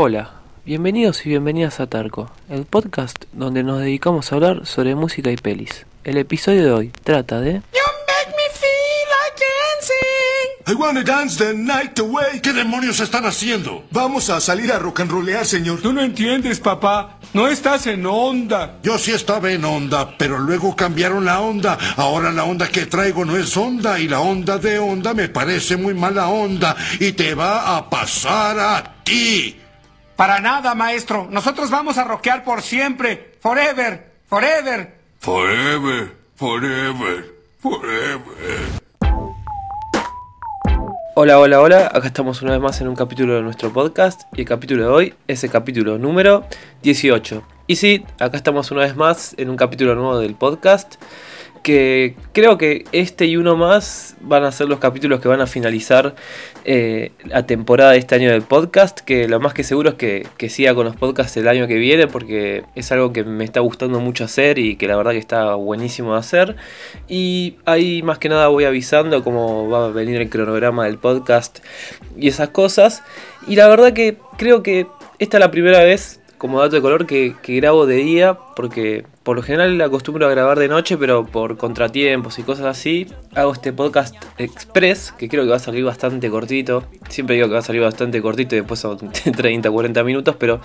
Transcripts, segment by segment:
Hola, bienvenidos y bienvenidas a Tarco, el podcast donde nos dedicamos a hablar sobre música y pelis. El episodio de hoy trata de... I wanna dance the night away. ¿Qué demonios están haciendo? Vamos a salir a rock and rollear, señor. Tú no entiendes, papá. No estás en onda. Yo sí estaba en onda, pero luego cambiaron la onda. Ahora la onda que traigo no es onda y la onda de onda me parece muy mala onda y te va a pasar a ti. Para nada, maestro. Nosotros vamos a rockear por siempre. Forever. Forever. Forever, forever, forever. Hola, hola, hola, acá estamos una vez más en un capítulo de nuestro podcast y el capítulo de hoy es el capítulo número 18. Y sí, acá estamos una vez más en un capítulo nuevo del podcast que creo que este y uno más van a ser los capítulos que van a finalizar eh, la temporada de este año del podcast, que lo más que seguro es que, que, siga con los podcasts el año que viene, porque es algo que me está gustando mucho hacer y que la verdad que está buenísimo de hacer. Y ahí más que nada voy avisando cómo va a venir el cronograma del podcast y esas cosas. Y la verdad que creo que esta es la primera vez como dato de color que, grabo de día, porque por lo general acostumbro a grabar de noche, pero por contratiempos y cosas así, hago este podcast express, que creo que va a salir bastante cortito. Siempre digo que va a salir bastante cortito y después son 30, 40 minutos, pero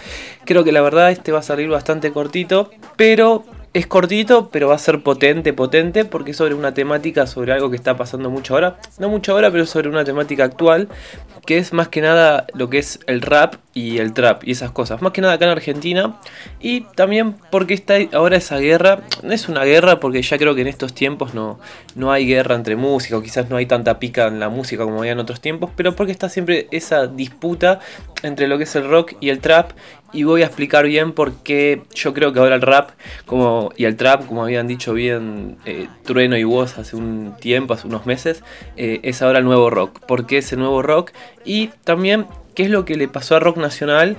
creo que la verdad este va a salir bastante cortito, pero es cortito, pero va a ser potente, potente, porque es sobre una temática, sobre algo que está pasando mucho ahora. No mucho ahora, pero sobre una temática actual, que es más que nada lo que es el rap y el trap y esas cosas. Más que nada acá en Argentina. Y también porque está ahora esa guerra. No es una guerra porque ya creo que en estos tiempos no, no hay guerra entre música, o quizás no hay tanta pica en la música como había en otros tiempos, pero porque está siempre esa disputa entre lo que es el rock y el trap y voy a explicar bien por qué yo creo que ahora el rap como, y el trap, como habían dicho bien eh, Trueno y vos hace un tiempo, hace unos meses, eh, es ahora el nuevo rock. ¿Por qué es el nuevo rock? Y también qué es lo que le pasó a rock nacional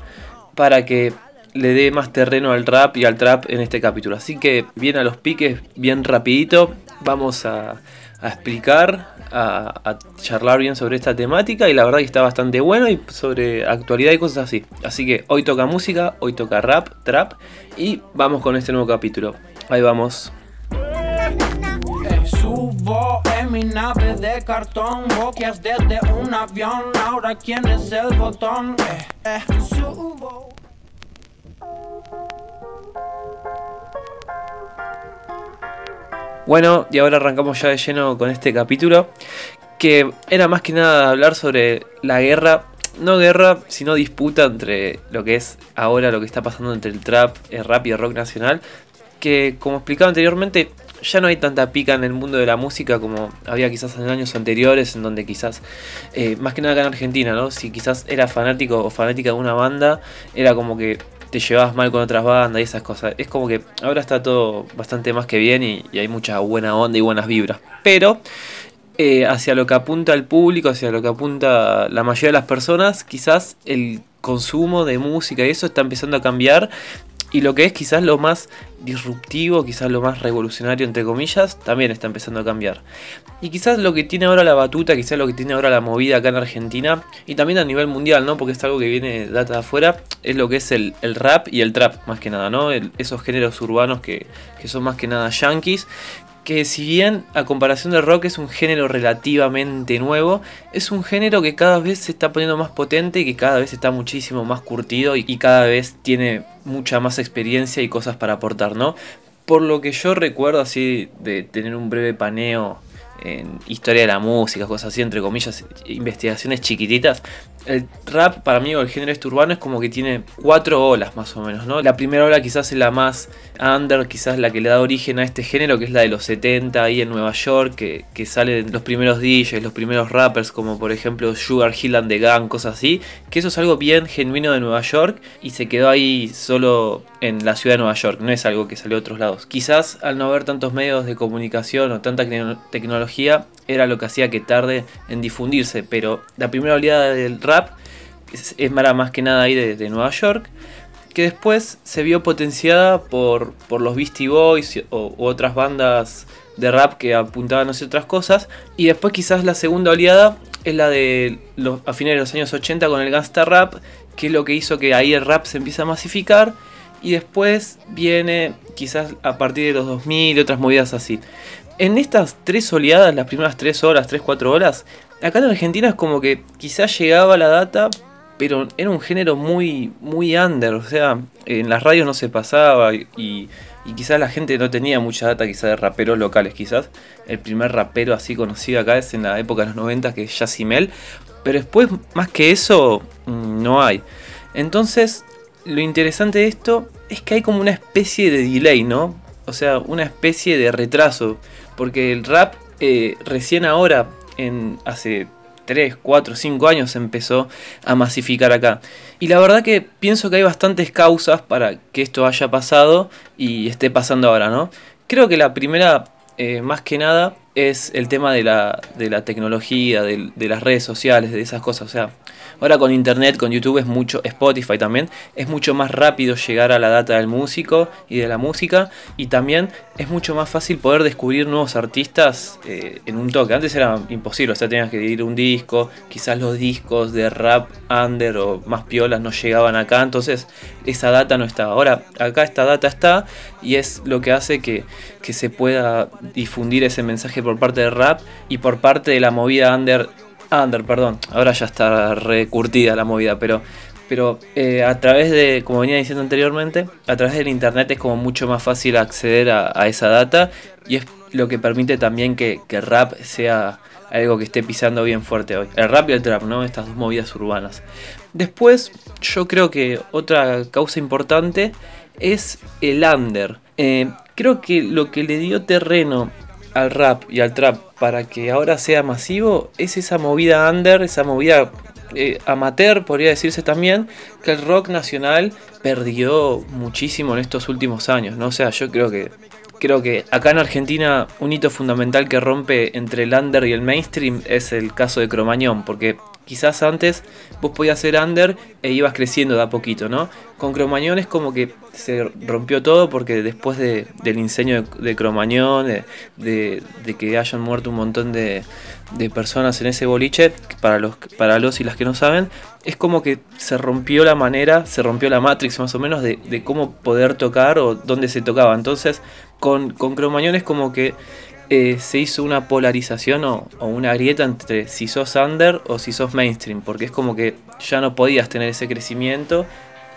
para que le dé más terreno al rap y al trap en este capítulo. Así que bien a los piques, bien rapidito, vamos a, a explicar, a, charlar bien sobre esta temática y la verdad que está bastante bueno y sobre actualidad y cosas así. Así que hoy toca música, hoy toca rap, trap y vamos con este nuevo capítulo. Ahí vamos. Subo en mi nave de cartón, desde un avión, ahora quién es el botón. Eh, eh. Subo. Bueno, y ahora arrancamos ya de lleno con este capítulo, que era más que nada hablar sobre la guerra, no guerra, sino disputa entre lo que es ahora lo que está pasando entre el trap, el rap y el rock nacional, que como explicaba anteriormente, ya no hay tanta pica en el mundo de la música como había quizás en años anteriores, en donde quizás, eh, más que nada acá en Argentina, ¿no? Si quizás era fanático o fanática de una banda, era como que te llevabas mal con otras bandas y esas cosas. Es como que ahora está todo bastante más que bien y, hay mucha buena onda y buenas vibras. Pero eh, hacia lo que apunta el público, hacia lo que apunta la mayoría de las personas, quizás el consumo de música y eso está empezando a cambiar. Y lo que es quizás lo más disruptivo, quizás lo más revolucionario, entre comillas, también está empezando a cambiar. Y quizás lo que tiene ahora la batuta, quizás lo que tiene ahora la movida acá en Argentina, y también a nivel mundial, ¿no? Porque es algo que viene data de afuera, es lo que es el, el rap y el trap, más que nada, ¿no? Esos géneros urbanos que, que son más que nada yankees, que si bien a comparación del rock es un género relativamente nuevo, es un género que cada vez se está poniendo más potente y que cada vez está muchísimo más curtido y, cada vez tiene mucha más experiencia y cosas para aportar, ¿no? Por lo que yo recuerdo así de tener un breve paneo en historia de la música, cosas así, entre comillas, investigaciones chiquititas. El rap para mí o el género este urbano es como que tiene cuatro olas más o menos, ¿no? La primera ola quizás es la más under, quizás la que le da origen a este género, que es la de los 70 ahí en Nueva York, que, que salen los primeros DJs, los primeros rappers, como por ejemplo Sugar Hill and the Gang, cosas así, que eso es algo bien genuino de Nueva York y se quedó ahí solo en la ciudad de Nueva York, no es algo que salió de otros lados. Quizás al no haber tantos medios de comunicación o tanta tecnología, era lo que hacía que tarde en difundirse, pero la primera oleada del rap es, más que nada ahí de, de, Nueva York, que después se vio potenciada por, por los Beastie Boys o, u otras bandas de rap que apuntaban hacia otras cosas, y después quizás la segunda oleada es la de los, a fines de los años 80 con el gangsta rap, que es lo que hizo que ahí el rap se empiece a masificar. Y después viene quizás a partir de los 2000 y otras movidas así. En estas tres oleadas, las primeras tres horas, tres, cuatro horas, acá en Argentina es como que quizás llegaba la data, pero era un género muy, muy under. O sea, en las radios no se pasaba y, y quizás la gente no tenía mucha data quizás de raperos locales. Quizás el primer rapero así conocido acá es en la época de los 90 que es Yacimel. Pero después, más que eso, mm, no hay. Entonces, lo interesante de esto es que hay como una especie de delay, ¿no? O sea, una especie de retraso. Porque el rap eh, recién ahora, en hace 3, 4, 5 años empezó a masificar acá. Y la verdad que pienso que hay bastantes causas para que esto haya pasado y esté pasando ahora, ¿no? Creo que la primera, eh, más que nada, es el tema de la, de la tecnología, de, de, las redes sociales, de esas cosas. O sea, ahora con internet, con YouTube es mucho, Spotify también, es mucho más rápido llegar a la data del músico y de la música. Y también es mucho más fácil poder descubrir nuevos artistas eh, en un toque. Antes era imposible, o sea, tenías que ir un disco, quizás los discos de rap under o más piolas no llegaban acá, entonces esa data no estaba. Ahora, acá esta data está y es lo que hace que, que se pueda difundir ese mensaje por parte de rap y por parte de la movida under, under, perdón, ahora ya está recurtida la movida, pero, pero eh, a través de, como venía diciendo anteriormente, a través del internet es como mucho más fácil acceder a, esa data y es lo que permite también que, que rap sea algo que esté pisando bien fuerte hoy. El rap y el trap, ¿no? Estas dos movidas urbanas. Después, yo creo que otra causa importante es el under. Eh, creo que lo que le dio terreno al rap y al trap para que ahora sea masivo es esa movida under, esa movida eh, amateur, podría decirse también, que el rock nacional perdió muchísimo en estos últimos años, ¿no? O sea, yo creo que creo que acá en Argentina un hito fundamental que rompe entre el under y el mainstream es el caso de Cromañón, porque quizás antes vos podías ser under e ibas creciendo de a poquito, ¿no? Con Cromañón es como que se rompió todo porque después de, del incendio de, de Cromañón, de, que hayan muerto un montón de, personas en ese boliche, para los, para los y las que no saben, es como que se rompió la manera, se rompió la matrix más o menos de, cómo poder tocar o dónde se tocaba. Entonces, con, con Cromañón es como que eh, se hizo una polarización o, una grieta entre si sos under o si sos mainstream, porque es como que ya no podías tener ese crecimiento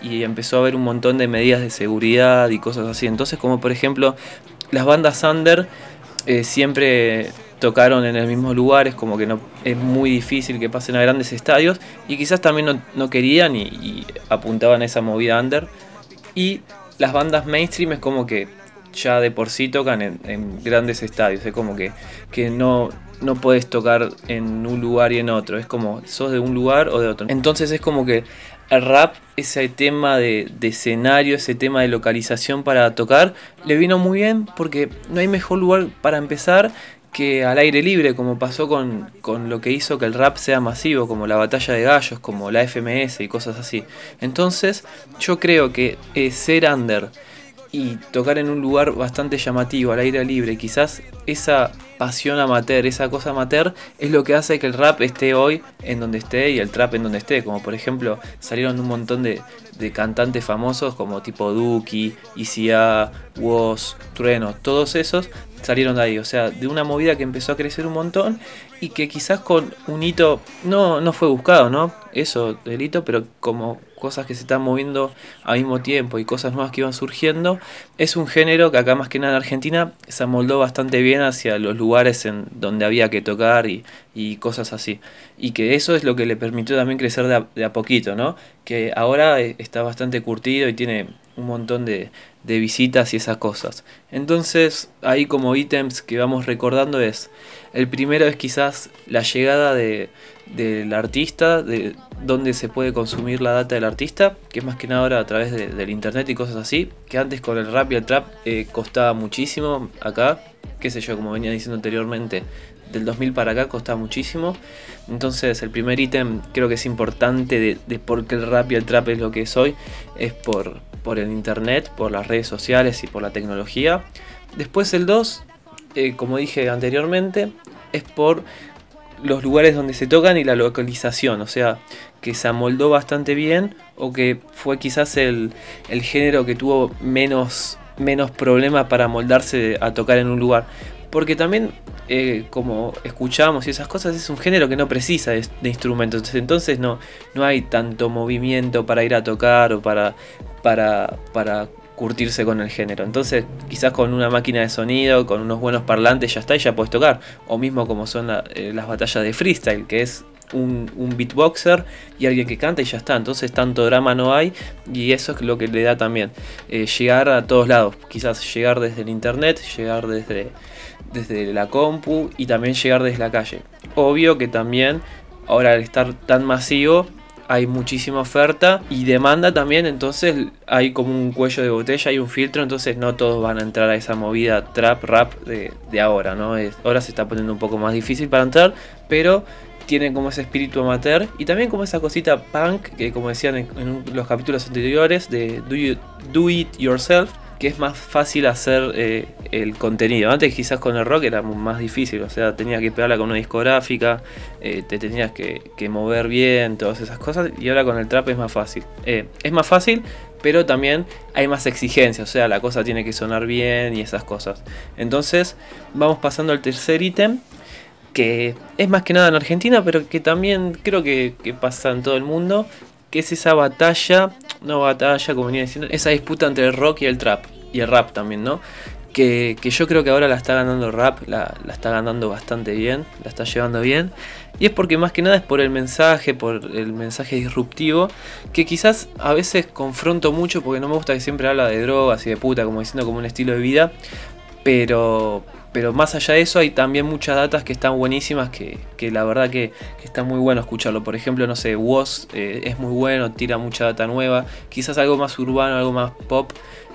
y empezó a haber un montón de medidas de seguridad y cosas así. Entonces, como por ejemplo, las bandas under eh, siempre tocaron en el mismo lugar, es como que no es muy difícil que pasen a grandes estadios y quizás también no, no querían y, y apuntaban a esa movida under. Y las bandas mainstream es como que ya de por sí tocan en, grandes estadios. Es como que, que no, no puedes tocar en un lugar y en otro. Es como sos de un lugar o de otro. Entonces es como que el rap, ese tema de, de, escenario, ese tema de localización para tocar, le vino muy bien porque no hay mejor lugar para empezar que al aire libre, como pasó con, con, lo que hizo que el rap sea masivo, como la batalla de gallos, como la FMS y cosas así. Entonces, yo creo que eh, ser under y tocar en un lugar bastante llamativo, al aire libre, quizás esa pasión amateur, esa cosa amateur, es lo que hace que el rap esté hoy en donde esté y el trap en donde esté. Como por ejemplo, salieron un montón de, de cantantes famosos como tipo Duki, ICA, Woz, Trueno, todos esos salieron de ahí. O sea, de una movida que empezó a crecer un montón y que quizás con un hito no, no fue buscado, ¿no? Eso, el hito, pero como cosas que se están moviendo al mismo tiempo y cosas nuevas que iban surgiendo, es un género que acá más que nada en Argentina se amoldó bastante bien hacia los lugares en donde había que tocar y, cosas así. Y que eso es lo que le permitió también crecer de a, de a poquito, ¿no? Que ahora está bastante curtido y tiene un montón de, de visitas y esas cosas. Entonces, ahí como ítems que vamos recordando es, el primero es quizás la llegada de, del artista, de dónde se puede consumir la data del artista, que es más que nada ahora a través de, del internet y cosas así, que antes con el rap y el trap eh, costaba muchísimo acá, qué sé yo, como venía diciendo anteriormente, del 2000 para acá costaba muchísimo. Entonces el primer ítem creo que es importante de, por qué el rap y el trap es lo que es hoy, es por, por el internet, por las redes sociales y por la tecnología. Después el 2, eh, como dije anteriormente, es por los lugares donde se tocan y la localización, o sea, que se amoldó bastante bien o que fue quizás el, el género que tuvo menos, menos problemas para moldarse a tocar en un lugar. Porque también, eh, como escuchamos y esas cosas, es un género que no precisa de, de instrumentos. Entonces no, no hay tanto movimiento para ir a tocar o para, para, para curtirse con el género. Entonces, quizás con una máquina de sonido, con unos buenos parlantes, ya está y ya puedes tocar. O mismo como son eh, las batallas de freestyle, que es un, un beatboxer y alguien que canta y ya está. Entonces, tanto drama no hay y eso es lo que le da también. eh, llegar a todos lados. Quizás llegar desde el internet, llegar desde, desde la compu y también llegar desde la calle. Obvio que también, ahora al estar tan masivo, hay muchísima oferta y demanda también, entonces hay como un cuello de botella, hay un filtro, entonces no todos van a entrar a esa movida trap rap de, ahora, ¿no? Es- ahora se está poniendo un poco más difícil para entrar, pero tienen como ese espíritu amateur y también como esa cosita punk que como decían en, en los capítulos anteriores de Do, You- Do It Yourself, que es más fácil hacer eh, el contenido. Antes quizás con el rock era más difícil, o sea, tenías que pegarla con una discográfica, eh, te tenías que, que mover bien, todas esas cosas, y ahora con el trap es más fácil. Eh, es más fácil, pero también hay más exigencia, o sea, la cosa tiene que sonar bien y esas cosas. Entonces, vamos pasando al tercer ítem, que es más que nada en Argentina, pero que también creo que, que pasa en todo el mundo, que es esa batalla, no batalla, como venía diciendo, esa disputa entre el rock y el trap, y el rap también, ¿no? Que, que yo creo que ahora la está ganando el rap, la, la está ganando bastante bien, la está llevando bien. Y es porque más que nada es por el mensaje, por el mensaje disruptivo, que quizás a veces confronto mucho porque no me gusta que siempre habla de drogas y de puta, como diciendo como un estilo de vida. Pero, pero más allá de eso hay también muchas datas que están buenísimas que, que la verdad que, está muy bueno escucharlo. Por ejemplo, no sé, Woz eh, es muy bueno, tira mucha data nueva. Quizás algo más urbano, algo más pop.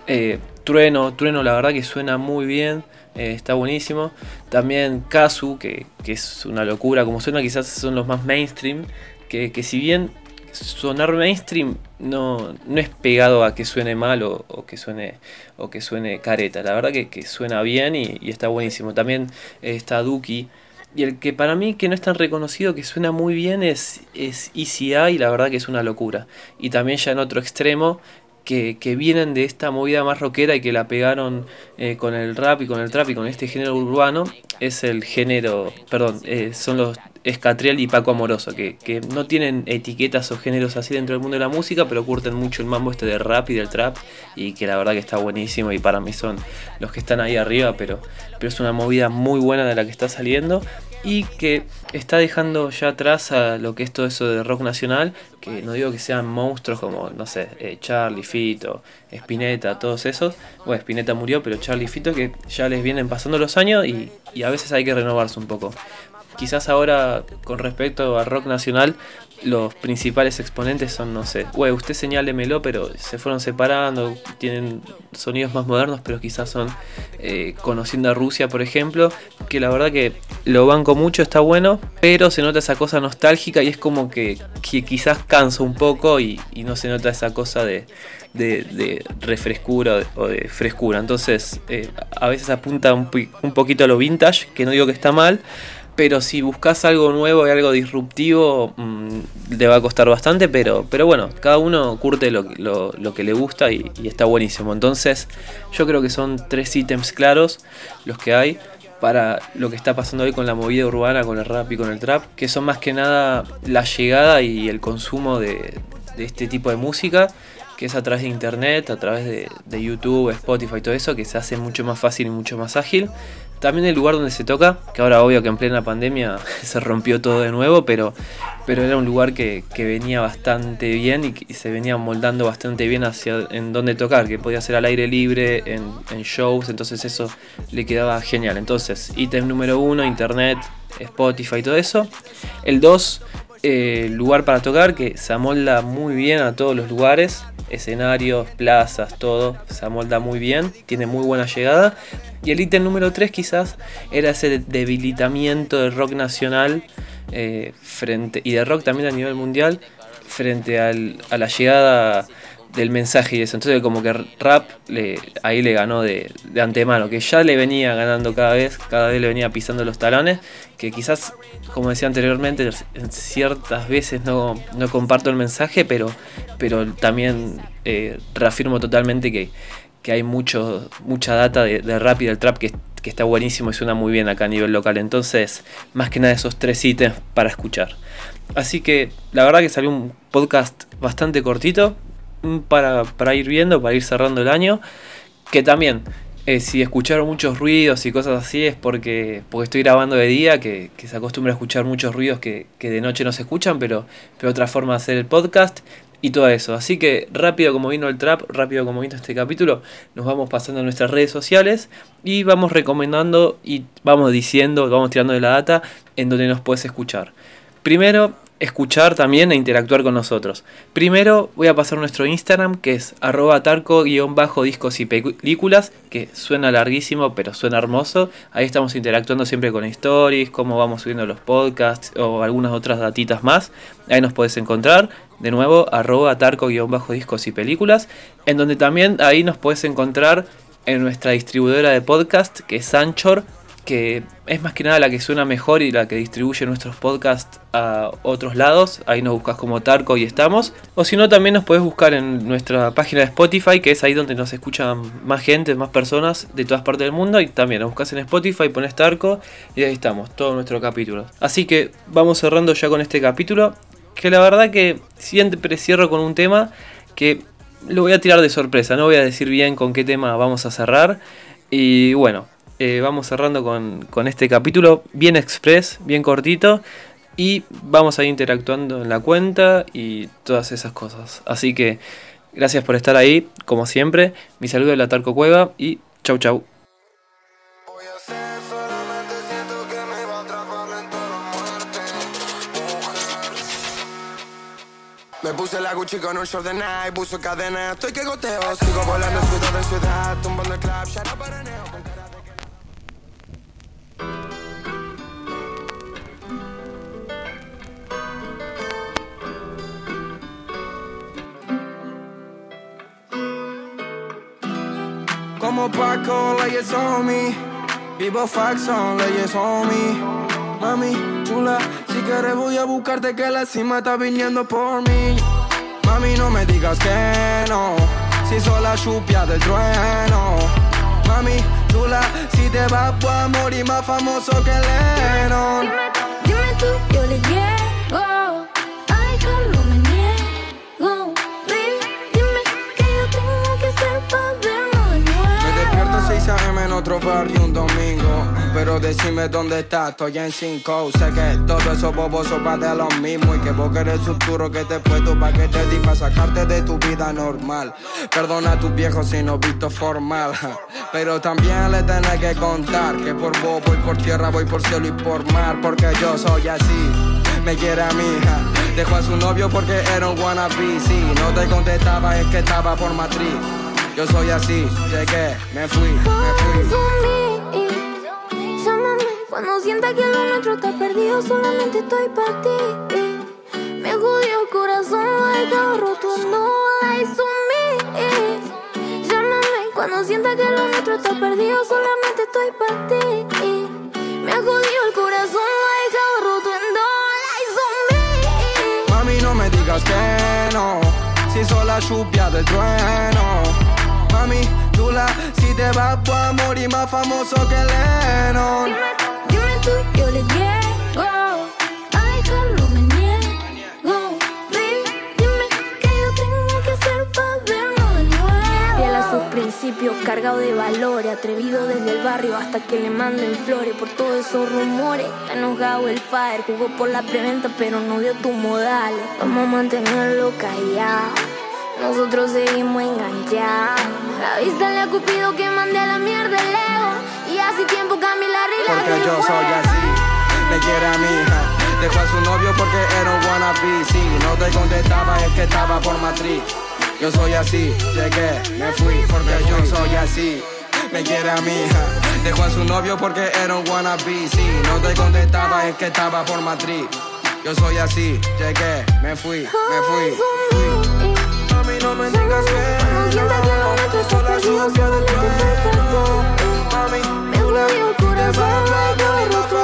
Eh, Trueno, Trueno la verdad que suena muy bien. eh, está buenísimo. También Kazu, que, que es una locura. Como suena, quizás son los más mainstream. Que, que si bien sonar mainstream no, no es pegado a que suene mal o, que suene o que suene careta. La verdad que, suena bien y, y está buenísimo. También eh, está Duki. Y el que para mí que no es tan reconocido, que suena muy bien, es, es ECI y la verdad que es una locura. Y también ya en otro extremo, que, vienen de esta movida más rockera y que la pegaron eh, con el rap y con el trap y con este género urbano, es el género, perdón, eh, son los Escatriel y Paco Amoroso, que, que no tienen etiquetas o géneros así dentro del mundo de la música, pero curten mucho el mambo este del rap y del trap, y que la verdad que está buenísimo y para mí son los que están ahí arriba, pero, pero es una movida muy buena de la que está saliendo y que está dejando ya atrás a lo que es todo eso de rock nacional, que no digo que sean monstruos como, no sé, eh, Charlie, Fito, Spinetta, todos esos. Bueno, Spinetta murió, pero Charlie y Fito que ya les vienen pasando los años y, y a veces hay que renovarse un poco. Quizás ahora, con respecto al rock nacional, los principales exponentes son, no sé, güey, usted señálemelo, pero se fueron separando, tienen sonidos más modernos, pero quizás son eh, conociendo a Rusia, por ejemplo, que la verdad que lo banco mucho, está bueno, pero se nota esa cosa nostálgica y es como que, que quizás cansa un poco y, no se nota esa cosa de, de, refrescura o de, frescura. Entonces, eh, a veces apunta un, un poquito a lo vintage, que no digo que está mal, pero si buscas algo nuevo y algo disruptivo, mm, le va a costar bastante, pero, pero bueno, cada uno curte lo, lo- lo que le gusta y, y está buenísimo. Entonces, yo creo que son tres ítems claros los que hay para lo que está pasando hoy con la movida urbana, con el rap y con el trap, que son más que nada la llegada y el consumo de, de este tipo de música, que es a través de internet, a través de, de YouTube, Spotify, todo eso, que se hace mucho más fácil y mucho más ágil. También el lugar donde se toca, que ahora obvio que en plena pandemia se rompió todo de nuevo, pero, pero era un lugar que, que venía bastante bien y se venía moldando bastante bien hacia en dónde tocar, que podía ser al aire libre, en, shows, entonces eso le quedaba genial. Entonces, ítem número uno, internet, Spotify y todo eso. El 2, lugar para tocar, que se amolda muy bien a todos los lugares, escenarios, plazas, todo, se amolda muy bien, tiene muy buena llegada. Y el ítem número 3 quizás era ese debilitamiento del rock nacional eh, frente y de rock también a nivel mundial frente al- a la llegada del mensaje y eso. Entonces como que rap le, ahí le ganó de, de, antemano, que ya le venía ganando cada vez, cada vez le venía pisando los talones, que quizás, como decía anteriormente, en ciertas veces no, no comparto el mensaje, pero, pero también eh, reafirmo totalmente que, que hay mucho, mucha data de, rap y del trap que, que está buenísimo y suena muy bien acá a nivel local. Entonces, más que nada esos tres ítems para escuchar. Así que la verdad que salió un podcast bastante cortito, para, para, ir viendo, para ir cerrando el año. Que también, eh, si escucharon muchos ruidos y cosas así, es porque, porque estoy grabando de día, que, que se acostumbra a escuchar muchos ruidos que, que, de noche no se escuchan, pero, pero otra forma de hacer el podcast y todo eso. Así que rápido como vino el trap, rápido como vino este capítulo, nos vamos pasando a nuestras redes sociales y vamos recomendando y vamos diciendo, vamos tirando de la data en donde nos puedes escuchar. Primero, escuchar también e interactuar con nosotros. Primero voy a pasar nuestro Instagram que es arroba tarco-discos y películas, que suena larguísimo pero suena hermoso. Ahí estamos interactuando siempre con stories, cómo vamos subiendo los podcasts o algunas otras datitas más. Ahí nos puedes encontrar. De nuevo, arroba tarco-discos y películas, en donde también ahí nos puedes encontrar en nuestra distribuidora de podcast que es Anchor que es más que nada la que suena mejor y la que distribuye nuestros podcasts a otros lados. Ahí nos buscas como Tarco y estamos. O si no, también nos puedes buscar en nuestra página de Spotify, que es ahí donde nos escuchan más gente, más personas de todas partes del mundo. Y también nos buscas en Spotify, pones Tarco y ahí estamos, todo nuestro capítulo. Así que vamos cerrando ya con este capítulo. Que la verdad que siempre cierro con un tema que lo voy a tirar de sorpresa. No voy a decir bien con qué tema vamos a cerrar. Y bueno, eh, vamos cerrando con, con, este capítulo bien express, bien cortito. Y vamos a ir interactuando en la cuenta y todas esas cosas. Así que gracias por estar ahí, como siempre. Mi saludo de la Tarco Cueva y chau chau. Me puse la Gucci con un short de Nike, puso cadena, estoy que goteo, sigo volando ciudad de ciudad, tumbando el club, shout out para Paco, leyes on me. Vivo Faxon, leyes on me. Mami, chula, si quieres voy a buscarte que la cima está viniendo por mí. Mami, no me digas que no, si soy la chupia del trueno. Mami, chula, si te vas voy a morir más famoso que Lennon. Dime tú, yo le llego. Otro barrio un domingo. Pero decime dónde estás, estoy en 5. Sé que todo eso bobos son pa' de lo mismo. Y que vos querés futuro que te puesto pa' que te di pa' sacarte de tu vida normal. Perdona a tus viejos si no visto formal. Pero también le tenés que contar que por vos voy por tierra, voy por cielo y por mar. Porque yo soy así, me quiere a mi hija. Dejó a su novio porque era un wannabe. Si no te contestaba es que estaba por matriz. Yo soy así, llegué, me fui, me fui. Llámame cuando sienta que lo nuestro está perdido, solamente estoy para ti. Me jodió el corazón, lo he dejado roto, no me. Llámame cuando sienta que lo nuestro está perdido, solamente estoy para ti. Me ha jodido el corazón, lo he dejado roto, no me. Mami, no me digas que no, si soy la lluvia del trueno. Mami, chula, si te vas voy a morir más famoso que Lennon. Dime tú, yo le llego. Ay, no me niego. Baby, dime que yo tengo que hacer para vernos de nuevo. Fiel a sus principios, cargado de valores, atrevido desde el barrio hasta que le manden flores por todos esos rumores. Está enojado el fire, jugó por la preventa, pero no dio tus modales. Vamos a mantenerlo callado. Nosotros seguimos enganchados. Avísale a Cupido que mande a la mierda el ego. Y hace tiempo cambié la regla Porque yo soy así, me quiere a mi hija. Dejó a su novio porque era un wannabe. Si no te contestaba es que estaba por matriz. Yo soy así, llegué, me fui porque yo soy así. Me quiere a mi hija. Dejó a su novio porque era un wannabe. Si no te contestaba es que estaba por matriz. Yo soy así, llegué, me fui, me fui. No me digas que Cuando sienta que lo nuestro está Sola perdido, lluvia. Mami, roto